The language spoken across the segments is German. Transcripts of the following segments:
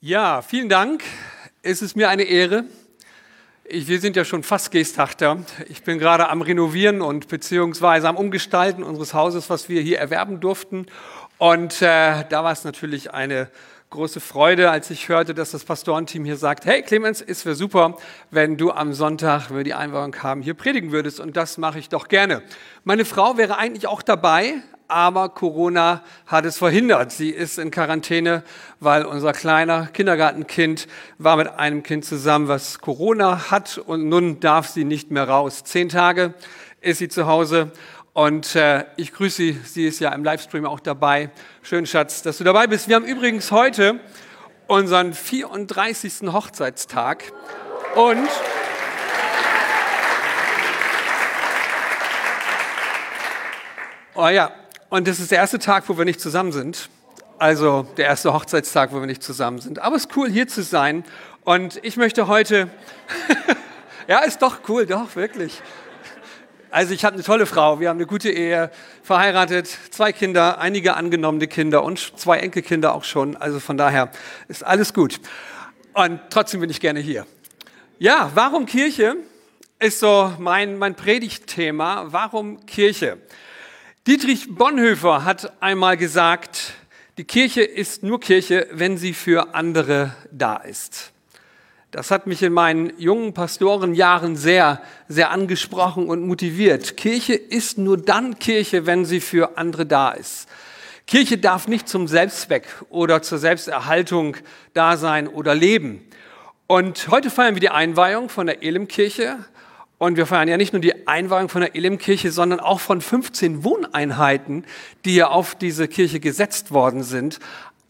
Ja, vielen Dank. Es ist mir eine Ehre. Ich, wir sind ja schon fast Gestachter. Ich bin gerade am Renovieren und beziehungsweise am Umgestalten unseres Hauses, was wir hier erwerben durften. Und äh, da war es natürlich eine große Freude, als ich hörte, dass das Pastorenteam hier sagt, hey Clemens, es wäre super, wenn du am Sonntag, wenn wir die Einweihung haben, hier predigen würdest. Und das mache ich doch gerne. Meine Frau wäre eigentlich auch dabei, aber Corona hat es verhindert. Sie ist in Quarantäne, weil unser kleiner Kindergartenkind war mit einem Kind zusammen, was Corona hat und nun darf sie nicht mehr raus. Zehn Tage ist sie zu Hause und äh, ich grüße sie. Sie ist ja im Livestream auch dabei. Schön, Schatz, dass du dabei bist. Wir haben übrigens heute unseren 34. Hochzeitstag und Oh ja, und das ist der erste Tag, wo wir nicht zusammen sind. Also der erste Hochzeitstag, wo wir nicht zusammen sind. Aber es ist cool, hier zu sein. Und ich möchte heute, ja, ist doch cool, doch, wirklich. Also ich habe eine tolle Frau, wir haben eine gute Ehe, verheiratet, zwei Kinder, einige angenommene Kinder und zwei Enkelkinder auch schon. Also von daher ist alles gut. Und trotzdem bin ich gerne hier. Ja, warum Kirche ist so mein, mein Predigtthema. Warum Kirche? Dietrich Bonhoeffer hat einmal gesagt, die Kirche ist nur Kirche, wenn sie für andere da ist. Das hat mich in meinen jungen Pastorenjahren sehr, sehr angesprochen und motiviert. Kirche ist nur dann Kirche, wenn sie für andere da ist. Kirche darf nicht zum Selbstzweck oder zur Selbsterhaltung da sein oder leben. Und heute feiern wir die Einweihung von der Elimkirche. Und wir feiern ja nicht nur die Einweihung von der Elimkirche, sondern auch von 15 Wohneinheiten, die ja auf diese Kirche gesetzt worden sind.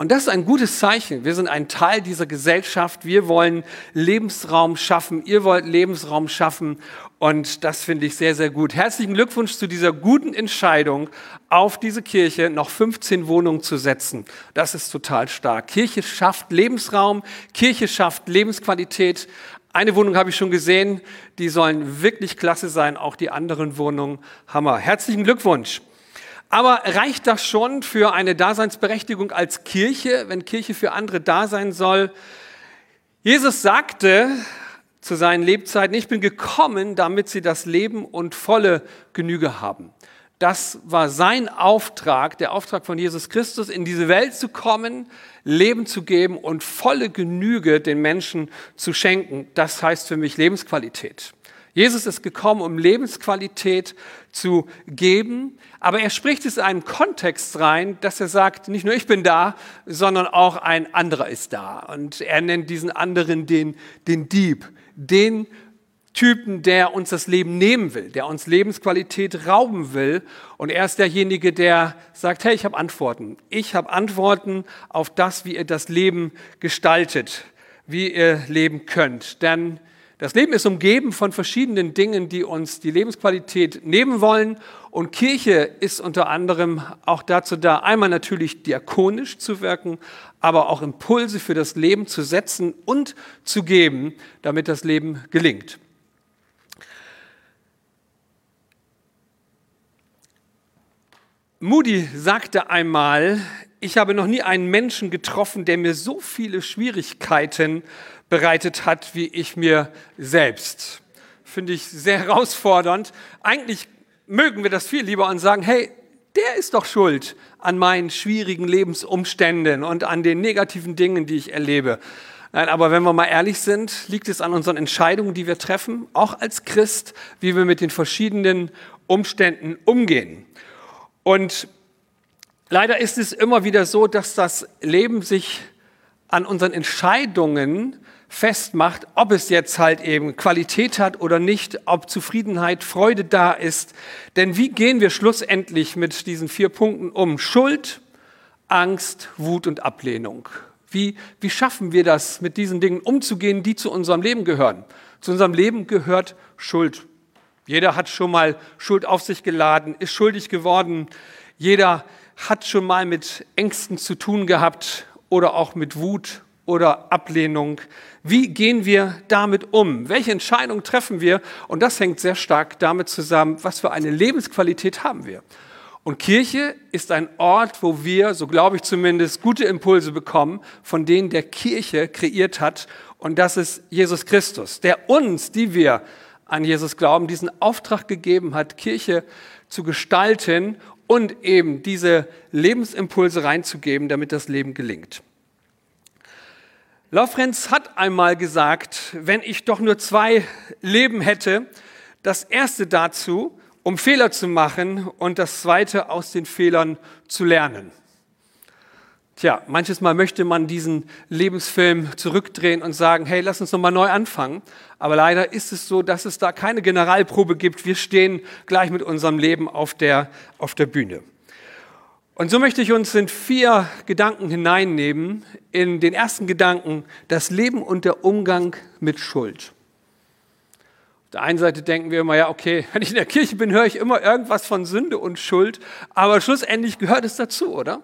Und das ist ein gutes Zeichen. Wir sind ein Teil dieser Gesellschaft. Wir wollen Lebensraum schaffen. Ihr wollt Lebensraum schaffen. Und das finde ich sehr, sehr gut. Herzlichen Glückwunsch zu dieser guten Entscheidung, auf diese Kirche noch 15 Wohnungen zu setzen. Das ist total stark. Kirche schafft Lebensraum. Kirche schafft Lebensqualität. Eine Wohnung habe ich schon gesehen, die sollen wirklich klasse sein, auch die anderen Wohnungen Hammer. Herzlichen Glückwunsch. Aber reicht das schon für eine Daseinsberechtigung als Kirche, wenn Kirche für andere da sein soll? Jesus sagte zu seinen Lebzeiten, ich bin gekommen, damit sie das Leben und volle Genüge haben. Das war sein Auftrag, der Auftrag von Jesus Christus, in diese Welt zu kommen, Leben zu geben und volle Genüge den Menschen zu schenken. Das heißt für mich Lebensqualität. Jesus ist gekommen, um Lebensqualität zu geben, aber er spricht es in einen Kontext rein, dass er sagt, nicht nur ich bin da, sondern auch ein anderer ist da. Und er nennt diesen anderen den, den Dieb, den Typen, der uns das Leben nehmen will, der uns Lebensqualität rauben will. Und er ist derjenige, der sagt, hey, ich habe Antworten. Ich habe Antworten auf das, wie ihr das Leben gestaltet, wie ihr leben könnt. Denn das Leben ist umgeben von verschiedenen Dingen, die uns die Lebensqualität nehmen wollen. Und Kirche ist unter anderem auch dazu da, einmal natürlich diakonisch zu wirken, aber auch Impulse für das Leben zu setzen und zu geben, damit das Leben gelingt. Moody sagte einmal, ich habe noch nie einen Menschen getroffen, der mir so viele Schwierigkeiten bereitet hat, wie ich mir selbst. Finde ich sehr herausfordernd. Eigentlich mögen wir das viel lieber und sagen, hey, der ist doch schuld an meinen schwierigen Lebensumständen und an den negativen Dingen, die ich erlebe. Nein, aber wenn wir mal ehrlich sind, liegt es an unseren Entscheidungen, die wir treffen, auch als Christ, wie wir mit den verschiedenen Umständen umgehen. Und leider ist es immer wieder so, dass das Leben sich an unseren Entscheidungen festmacht, ob es jetzt halt eben Qualität hat oder nicht, ob Zufriedenheit, Freude da ist. Denn wie gehen wir schlussendlich mit diesen vier Punkten um? Schuld, Angst, Wut und Ablehnung. Wie, wie schaffen wir das, mit diesen Dingen umzugehen, die zu unserem Leben gehören? Zu unserem Leben gehört Schuld. Jeder hat schon mal Schuld auf sich geladen, ist schuldig geworden. Jeder hat schon mal mit Ängsten zu tun gehabt oder auch mit Wut oder Ablehnung. Wie gehen wir damit um? Welche Entscheidung treffen wir? Und das hängt sehr stark damit zusammen, was für eine Lebensqualität haben wir. Und Kirche ist ein Ort, wo wir, so glaube ich zumindest, gute Impulse bekommen, von denen der Kirche kreiert hat. Und das ist Jesus Christus, der uns, die wir an Jesus glauben, diesen Auftrag gegeben hat, Kirche zu gestalten und eben diese Lebensimpulse reinzugeben, damit das Leben gelingt. Lorenz hat einmal gesagt, wenn ich doch nur zwei Leben hätte, das erste dazu, um Fehler zu machen und das zweite aus den Fehlern zu lernen. Tja, manches Mal möchte man diesen Lebensfilm zurückdrehen und sagen, hey, lass uns nochmal neu anfangen. Aber leider ist es so, dass es da keine Generalprobe gibt. Wir stehen gleich mit unserem Leben auf der, auf der Bühne. Und so möchte ich uns in vier Gedanken hineinnehmen. In den ersten Gedanken, das Leben und der Umgang mit Schuld. Auf der einen Seite denken wir immer, ja, okay, wenn ich in der Kirche bin, höre ich immer irgendwas von Sünde und Schuld, aber schlussendlich gehört es dazu, oder?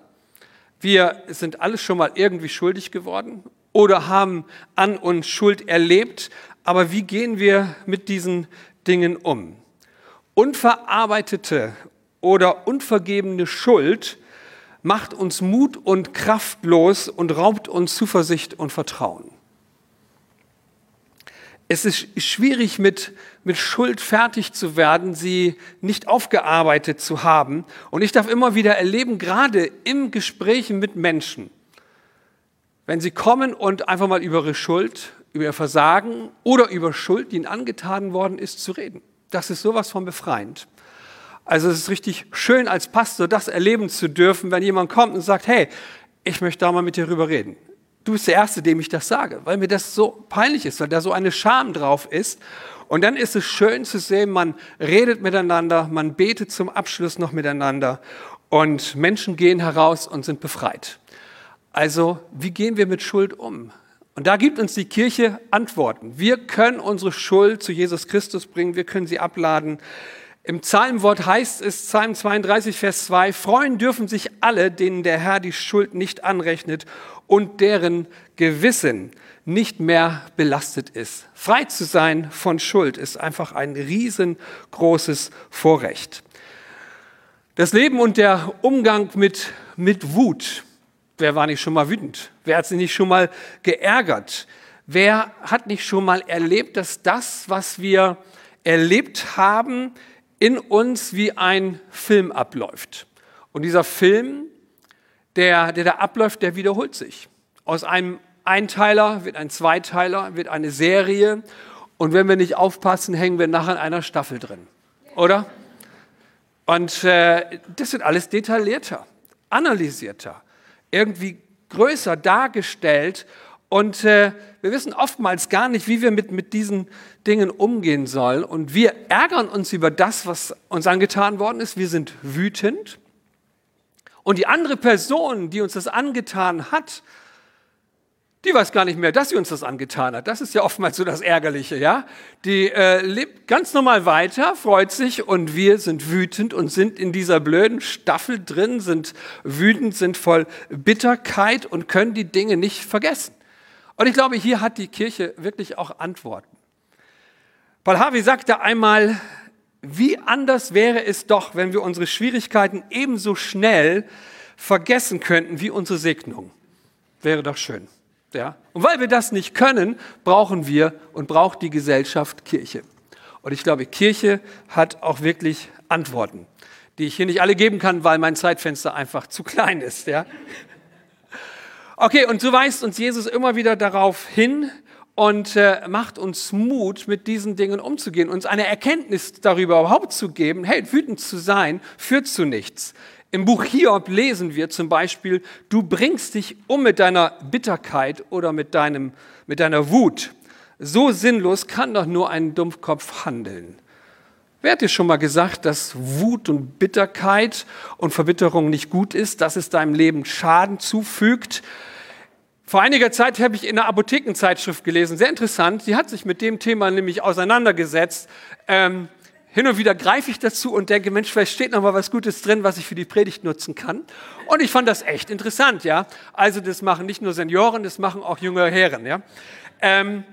Wir sind alles schon mal irgendwie schuldig geworden oder haben an uns Schuld erlebt, aber wie gehen wir mit diesen Dingen um? Unverarbeitete oder unvergebene Schuld macht uns mut und kraftlos und raubt uns Zuversicht und Vertrauen es ist schwierig, mit, mit Schuld fertig zu werden, sie nicht aufgearbeitet zu haben. Und ich darf immer wieder erleben, gerade im Gesprächen mit Menschen, wenn sie kommen und einfach mal über ihre Schuld, über ihr Versagen oder über Schuld, die ihnen angetan worden ist, zu reden. Das ist sowas von befreiend. Also es ist richtig schön als Pastor, das erleben zu dürfen, wenn jemand kommt und sagt, hey, ich möchte da mal mit dir rüber reden. Du bist der Erste, dem ich das sage, weil mir das so peinlich ist, weil da so eine Scham drauf ist. Und dann ist es schön zu sehen, man redet miteinander, man betet zum Abschluss noch miteinander und Menschen gehen heraus und sind befreit. Also, wie gehen wir mit Schuld um? Und da gibt uns die Kirche Antworten. Wir können unsere Schuld zu Jesus Christus bringen, wir können sie abladen. Im Psalmwort heißt es, Psalm 32, Vers 2, freuen dürfen sich alle, denen der Herr die Schuld nicht anrechnet und deren Gewissen nicht mehr belastet ist. Frei zu sein von Schuld ist einfach ein riesengroßes Vorrecht. Das Leben und der Umgang mit, mit Wut. Wer war nicht schon mal wütend? Wer hat sich nicht schon mal geärgert? Wer hat nicht schon mal erlebt, dass das, was wir erlebt haben, in uns wie ein Film abläuft. Und dieser Film, der, der da abläuft, der wiederholt sich. Aus einem Einteiler wird ein Zweiteiler, wird eine Serie. Und wenn wir nicht aufpassen, hängen wir nachher in einer Staffel drin. Oder? Und äh, das wird alles detaillierter, analysierter, irgendwie größer dargestellt. Und äh, wir wissen oftmals gar nicht, wie wir mit, mit diesen Dingen umgehen sollen. Und wir ärgern uns über das, was uns angetan worden ist. Wir sind wütend. Und die andere Person, die uns das angetan hat, die weiß gar nicht mehr, dass sie uns das angetan hat. Das ist ja oftmals so das Ärgerliche, ja. Die äh, lebt ganz normal weiter, freut sich und wir sind wütend und sind in dieser blöden Staffel drin, sind wütend, sind voll Bitterkeit und können die Dinge nicht vergessen. Und ich glaube, hier hat die Kirche wirklich auch Antworten. Paul Harvey sagte einmal, wie anders wäre es doch, wenn wir unsere Schwierigkeiten ebenso schnell vergessen könnten wie unsere Segnung. Wäre doch schön. Ja? Und weil wir das nicht können, brauchen wir und braucht die Gesellschaft Kirche. Und ich glaube, Kirche hat auch wirklich Antworten, die ich hier nicht alle geben kann, weil mein Zeitfenster einfach zu klein ist. Ja? Okay, und so weist uns Jesus immer wieder darauf hin und äh, macht uns Mut, mit diesen Dingen umzugehen, uns eine Erkenntnis darüber überhaupt zu geben, hey, wütend zu sein, führt zu nichts. Im Buch Hiob lesen wir zum Beispiel, du bringst dich um mit deiner Bitterkeit oder mit, deinem, mit deiner Wut. So sinnlos kann doch nur ein Dumpfkopf handeln. Wer hat dir schon mal gesagt, dass Wut und Bitterkeit und Verbitterung nicht gut ist, dass es deinem Leben Schaden zufügt? Vor einiger Zeit habe ich in einer Apothekenzeitschrift gelesen, sehr interessant, die hat sich mit dem Thema nämlich auseinandergesetzt. Ähm, hin und wieder greife ich dazu und denke, Mensch, vielleicht steht noch mal was Gutes drin, was ich für die Predigt nutzen kann. Und ich fand das echt interessant, ja. Also das machen nicht nur Senioren, das machen auch junge Herren, ja. Ähm,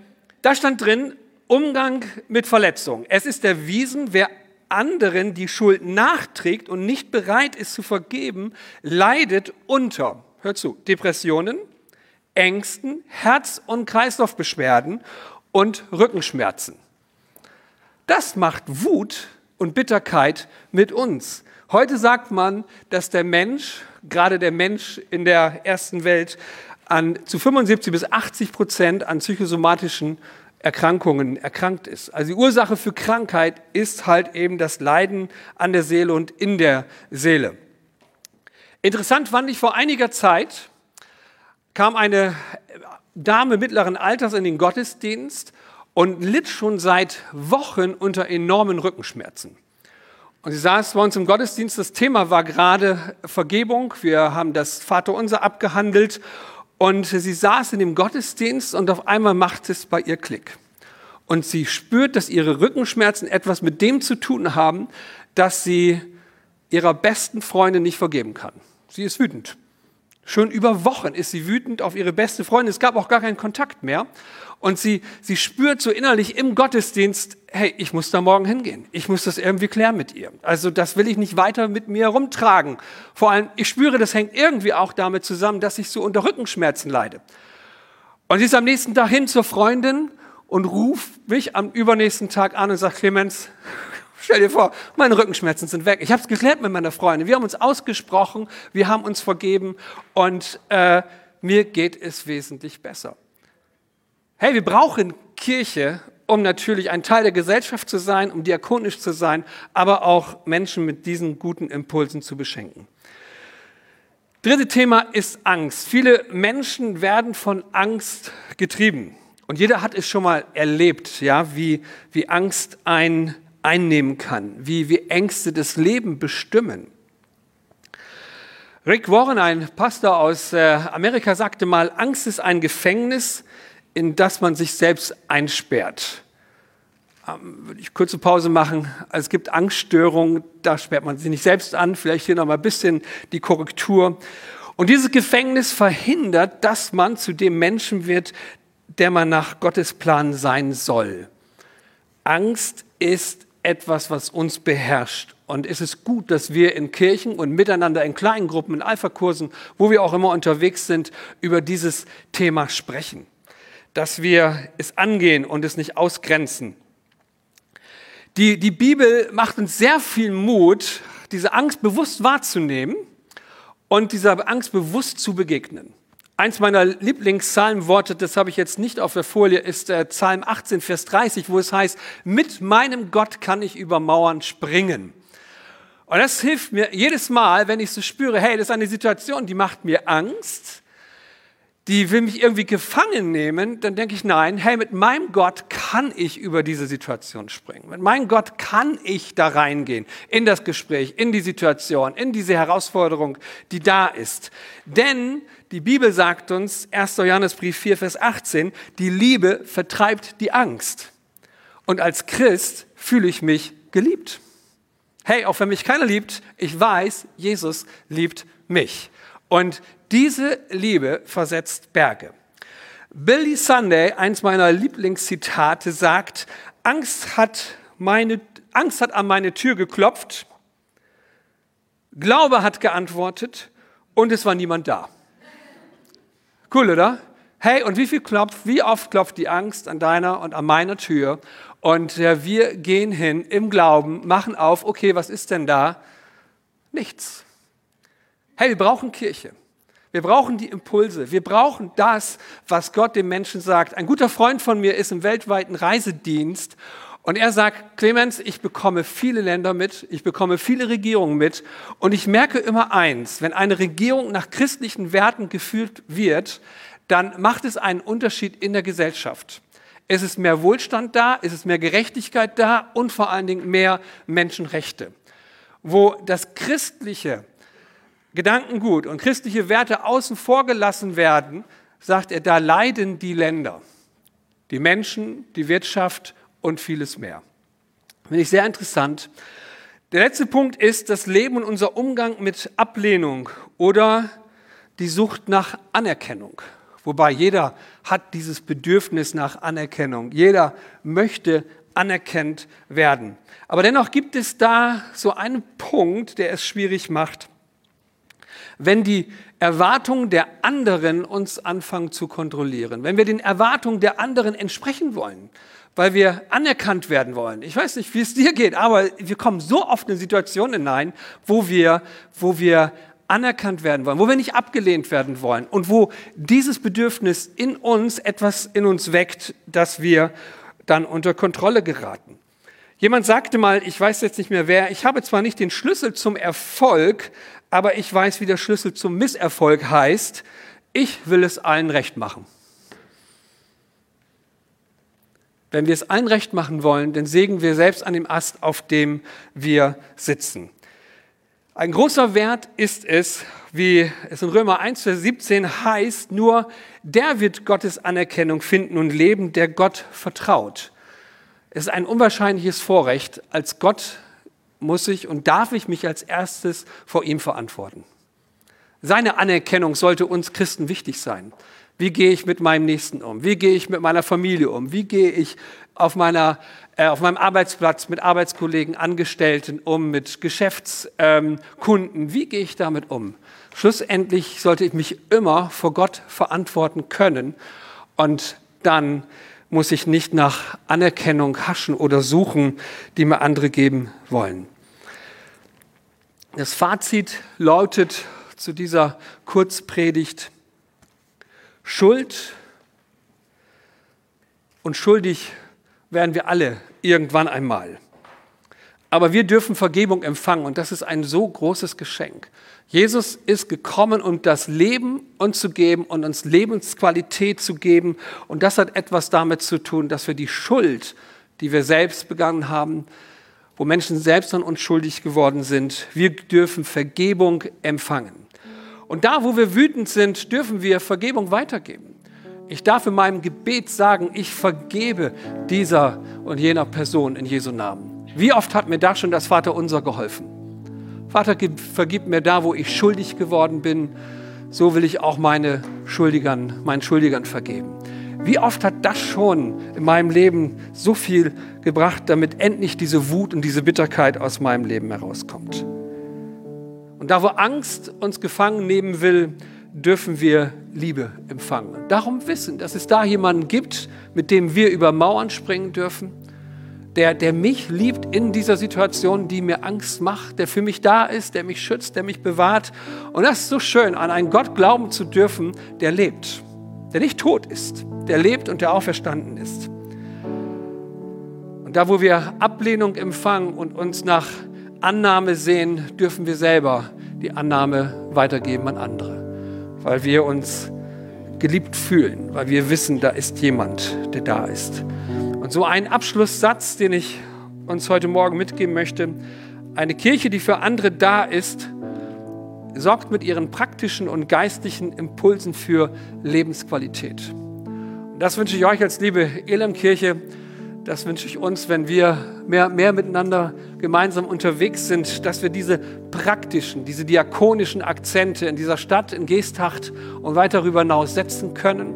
da stand drin, Umgang mit Verletzungen. Es ist erwiesen, wer anderen die Schuld nachträgt und nicht bereit ist zu vergeben, leidet unter, hör zu, Depressionen, Ängsten, Herz- und Kreislaufbeschwerden und Rückenschmerzen. Das macht Wut und Bitterkeit mit uns. Heute sagt man, dass der Mensch, gerade der Mensch in der ersten Welt, an, zu 75 bis 80 Prozent an psychosomatischen Erkrankungen erkrankt ist. Also die Ursache für Krankheit ist halt eben das Leiden an der Seele und in der Seele. Interessant fand ich vor einiger Zeit, kam eine Dame mittleren Alters in den Gottesdienst und litt schon seit Wochen unter enormen Rückenschmerzen. Und sie saß bei uns im Gottesdienst, das Thema war gerade Vergebung. Wir haben das Vaterunser abgehandelt und sie saß in dem Gottesdienst und auf einmal macht es bei ihr Klick. Und sie spürt, dass ihre Rückenschmerzen etwas mit dem zu tun haben, dass sie ihrer besten Freundin nicht vergeben kann. Sie ist wütend. Schon über Wochen ist sie wütend auf ihre beste Freundin. Es gab auch gar keinen Kontakt mehr. Und sie, sie spürt so innerlich im Gottesdienst, hey, ich muss da morgen hingehen. Ich muss das irgendwie klären mit ihr. Also das will ich nicht weiter mit mir rumtragen. Vor allem, ich spüre, das hängt irgendwie auch damit zusammen, dass ich so unter Rückenschmerzen leide. Und sie ist am nächsten Tag hin zur Freundin und ruft mich am übernächsten Tag an und sagt, Clemens, Stell dir vor, meine Rückenschmerzen sind weg. Ich habe es geklärt mit meiner Freundin. Wir haben uns ausgesprochen, wir haben uns vergeben und äh, mir geht es wesentlich besser. Hey, wir brauchen Kirche, um natürlich ein Teil der Gesellschaft zu sein, um diakonisch zu sein, aber auch Menschen mit diesen guten Impulsen zu beschenken. Dritte Thema ist Angst. Viele Menschen werden von Angst getrieben. Und jeder hat es schon mal erlebt, ja, wie, wie Angst ein einnehmen kann, wie, wie Ängste das Leben bestimmen. Rick Warren, ein Pastor aus äh, Amerika, sagte mal, Angst ist ein Gefängnis, in das man sich selbst einsperrt. Ähm, würde ich kurze Pause machen. Also es gibt Angststörungen, da sperrt man sich nicht selbst an. Vielleicht hier noch mal ein bisschen die Korrektur. Und dieses Gefängnis verhindert, dass man zu dem Menschen wird, der man nach Gottes Plan sein soll. Angst ist etwas, was uns beherrscht. Und es ist gut, dass wir in Kirchen und miteinander in kleinen Gruppen, in Alpha-Kursen, wo wir auch immer unterwegs sind, über dieses Thema sprechen. Dass wir es angehen und es nicht ausgrenzen. Die, die Bibel macht uns sehr viel Mut, diese Angst bewusst wahrzunehmen und dieser Angst bewusst zu begegnen. Eins meiner Lieblingspsalmworte, das habe ich jetzt nicht auf der Folie, ist äh, Psalm 18, Vers 30, wo es heißt, mit meinem Gott kann ich über Mauern springen. Und das hilft mir jedes Mal, wenn ich so spüre, hey, das ist eine Situation, die macht mir Angst die will mich irgendwie gefangen nehmen, dann denke ich, nein, hey, mit meinem Gott kann ich über diese Situation springen. Mit meinem Gott kann ich da reingehen, in das Gespräch, in die Situation, in diese Herausforderung, die da ist. Denn die Bibel sagt uns, 1. Johannesbrief 4, Vers 18, die Liebe vertreibt die Angst. Und als Christ fühle ich mich geliebt. Hey, auch wenn mich keiner liebt, ich weiß, Jesus liebt mich. Und diese Liebe versetzt Berge. Billy Sunday, eins meiner Lieblingszitate, sagt, Angst hat, meine, Angst hat an meine Tür geklopft, Glaube hat geantwortet und es war niemand da. Cool, oder? Hey, und wie viel klopft, wie oft klopft die Angst an deiner und an meiner Tür? Und äh, wir gehen hin im Glauben, machen auf, okay, was ist denn da? Nichts. Hey, wir brauchen Kirche. Wir brauchen die Impulse. Wir brauchen das, was Gott dem Menschen sagt. Ein guter Freund von mir ist im weltweiten Reisedienst und er sagt, Clemens, ich bekomme viele Länder mit, ich bekomme viele Regierungen mit und ich merke immer eins, wenn eine Regierung nach christlichen Werten geführt wird, dann macht es einen Unterschied in der Gesellschaft. Es ist mehr Wohlstand da, es ist mehr Gerechtigkeit da und vor allen Dingen mehr Menschenrechte. Wo das Christliche Gedankengut und christliche Werte außen vor gelassen werden, sagt er, da leiden die Länder, die Menschen, die Wirtschaft und vieles mehr. Finde ich sehr interessant. Der letzte Punkt ist das Leben und unser Umgang mit Ablehnung oder die Sucht nach Anerkennung. Wobei jeder hat dieses Bedürfnis nach Anerkennung. Jeder möchte anerkannt werden. Aber dennoch gibt es da so einen Punkt, der es schwierig macht, wenn die Erwartungen der anderen uns anfangen zu kontrollieren, wenn wir den Erwartungen der anderen entsprechen wollen, weil wir anerkannt werden wollen. Ich weiß nicht, wie es dir geht, aber wir kommen so oft in Situationen hinein, wo wir, wo wir anerkannt werden wollen, wo wir nicht abgelehnt werden wollen und wo dieses Bedürfnis in uns etwas in uns weckt, dass wir dann unter Kontrolle geraten. Jemand sagte mal, ich weiß jetzt nicht mehr wer, ich habe zwar nicht den Schlüssel zum Erfolg, aber ich weiß, wie der Schlüssel zum Misserfolg heißt. Ich will es allen recht machen. Wenn wir es allen recht machen wollen, dann sägen wir selbst an dem Ast, auf dem wir sitzen. Ein großer Wert ist es, wie es in Römer 1, Vers 17 heißt, nur der wird Gottes Anerkennung finden und leben, der Gott vertraut. Es ist ein unwahrscheinliches Vorrecht. Als Gott muss ich und darf ich mich als erstes vor ihm verantworten. Seine Anerkennung sollte uns Christen wichtig sein. Wie gehe ich mit meinem Nächsten um? Wie gehe ich mit meiner Familie um? Wie gehe ich auf, meiner, äh, auf meinem Arbeitsplatz mit Arbeitskollegen, Angestellten um, mit Geschäftskunden? Ähm, Wie gehe ich damit um? Schlussendlich sollte ich mich immer vor Gott verantworten können und dann muss ich nicht nach Anerkennung haschen oder suchen, die mir andere geben wollen. Das Fazit lautet zu dieser Kurzpredigt, Schuld und schuldig werden wir alle irgendwann einmal. Aber wir dürfen Vergebung empfangen und das ist ein so großes Geschenk. Jesus ist gekommen, um das Leben uns zu geben und uns Lebensqualität zu geben. Und das hat etwas damit zu tun, dass wir die Schuld, die wir selbst begangen haben, wo Menschen selbst an uns schuldig geworden sind, wir dürfen Vergebung empfangen. Und da, wo wir wütend sind, dürfen wir Vergebung weitergeben. Ich darf in meinem Gebet sagen, ich vergebe dieser und jener Person in Jesu Namen. Wie oft hat mir da schon das Vaterunser geholfen? Vater, vergib mir da, wo ich schuldig geworden bin. So will ich auch meine Schuldigern, meinen Schuldigern vergeben. Wie oft hat das schon in meinem Leben so viel gebracht, damit endlich diese Wut und diese Bitterkeit aus meinem Leben herauskommt? Und da, wo Angst uns gefangen nehmen will, dürfen wir Liebe empfangen. Darum wissen, dass es da jemanden gibt, mit dem wir über Mauern springen dürfen, der, der mich liebt in dieser Situation, die mir Angst macht, der für mich da ist, der mich schützt, der mich bewahrt. Und das ist so schön, an einen Gott glauben zu dürfen, der lebt, der nicht tot ist, der lebt und der auferstanden ist. Und da, wo wir Ablehnung empfangen und uns nach Annahme sehen, dürfen wir selber die Annahme weitergeben an andere, weil wir uns geliebt fühlen, weil wir wissen, da ist jemand, der da ist. Und so ein Abschlusssatz, den ich uns heute Morgen mitgeben möchte, eine Kirche, die für andere da ist, sorgt mit ihren praktischen und geistlichen Impulsen für Lebensqualität. Und das wünsche ich euch als liebe Elamkirche. Das wünsche ich uns, wenn wir mehr, mehr miteinander gemeinsam unterwegs sind, dass wir diese praktischen, diese diakonischen Akzente in dieser Stadt, in Geesthacht und weiter darüber hinaus setzen können,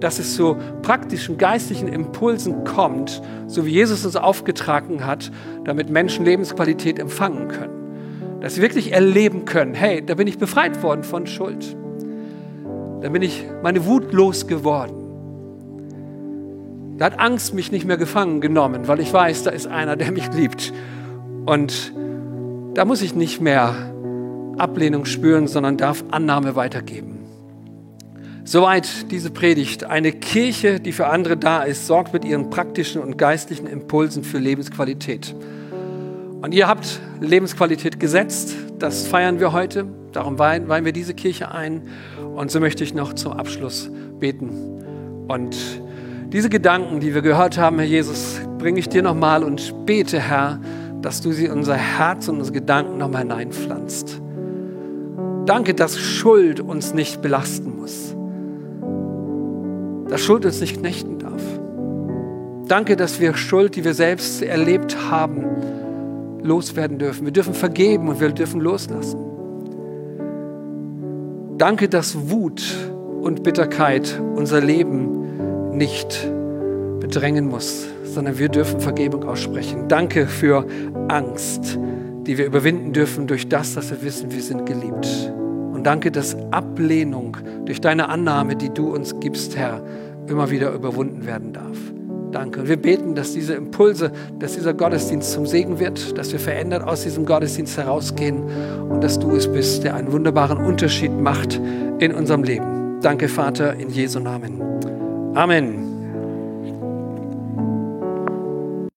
dass es zu praktischen geistlichen Impulsen kommt, so wie Jesus uns aufgetragen hat, damit Menschen Lebensqualität empfangen können. Dass sie wirklich erleben können, hey, da bin ich befreit worden von Schuld. Da bin ich meine Wut losgeworden. Da hat Angst mich nicht mehr gefangen genommen, weil ich weiß, da ist einer, der mich liebt. Und da muss ich nicht mehr Ablehnung spüren, sondern darf Annahme weitergeben. Soweit diese Predigt. Eine Kirche, die für andere da ist, sorgt mit ihren praktischen und geistlichen Impulsen für Lebensqualität. Und ihr habt Lebensqualität gesetzt. Das feiern wir heute. Darum weihen, wir diese Kirche ein. Und so möchte ich noch zum Abschluss beten. Und diese Gedanken, die wir gehört haben, Herr Jesus, bringe ich dir nochmal und bete, Herr, dass du sie in unser Herz und unsere Gedanken nochmal hineinpflanzt. Danke, dass Schuld uns nicht belasten muss. Dass Schuld uns nicht knechten darf. Danke, dass wir Schuld, die wir selbst erlebt haben, loswerden dürfen. Wir dürfen vergeben und wir dürfen loslassen. Danke, dass Wut und Bitterkeit unser Leben nicht bedrängen muss, sondern wir dürfen Vergebung aussprechen. Danke für Angst, die wir überwinden dürfen durch das, dass wir wissen, wir sind geliebt. Und danke, dass Ablehnung durch deine Annahme, die du uns gibst, Herr, immer wieder überwunden werden darf. Danke. Und wir beten, dass diese Impulse, dass dieser Gottesdienst zum Segen wird, dass wir verändert aus diesem Gottesdienst herausgehen und dass du es bist, der einen wunderbaren Unterschied macht in unserem Leben. Danke, Vater, in Jesu Namen. Amen.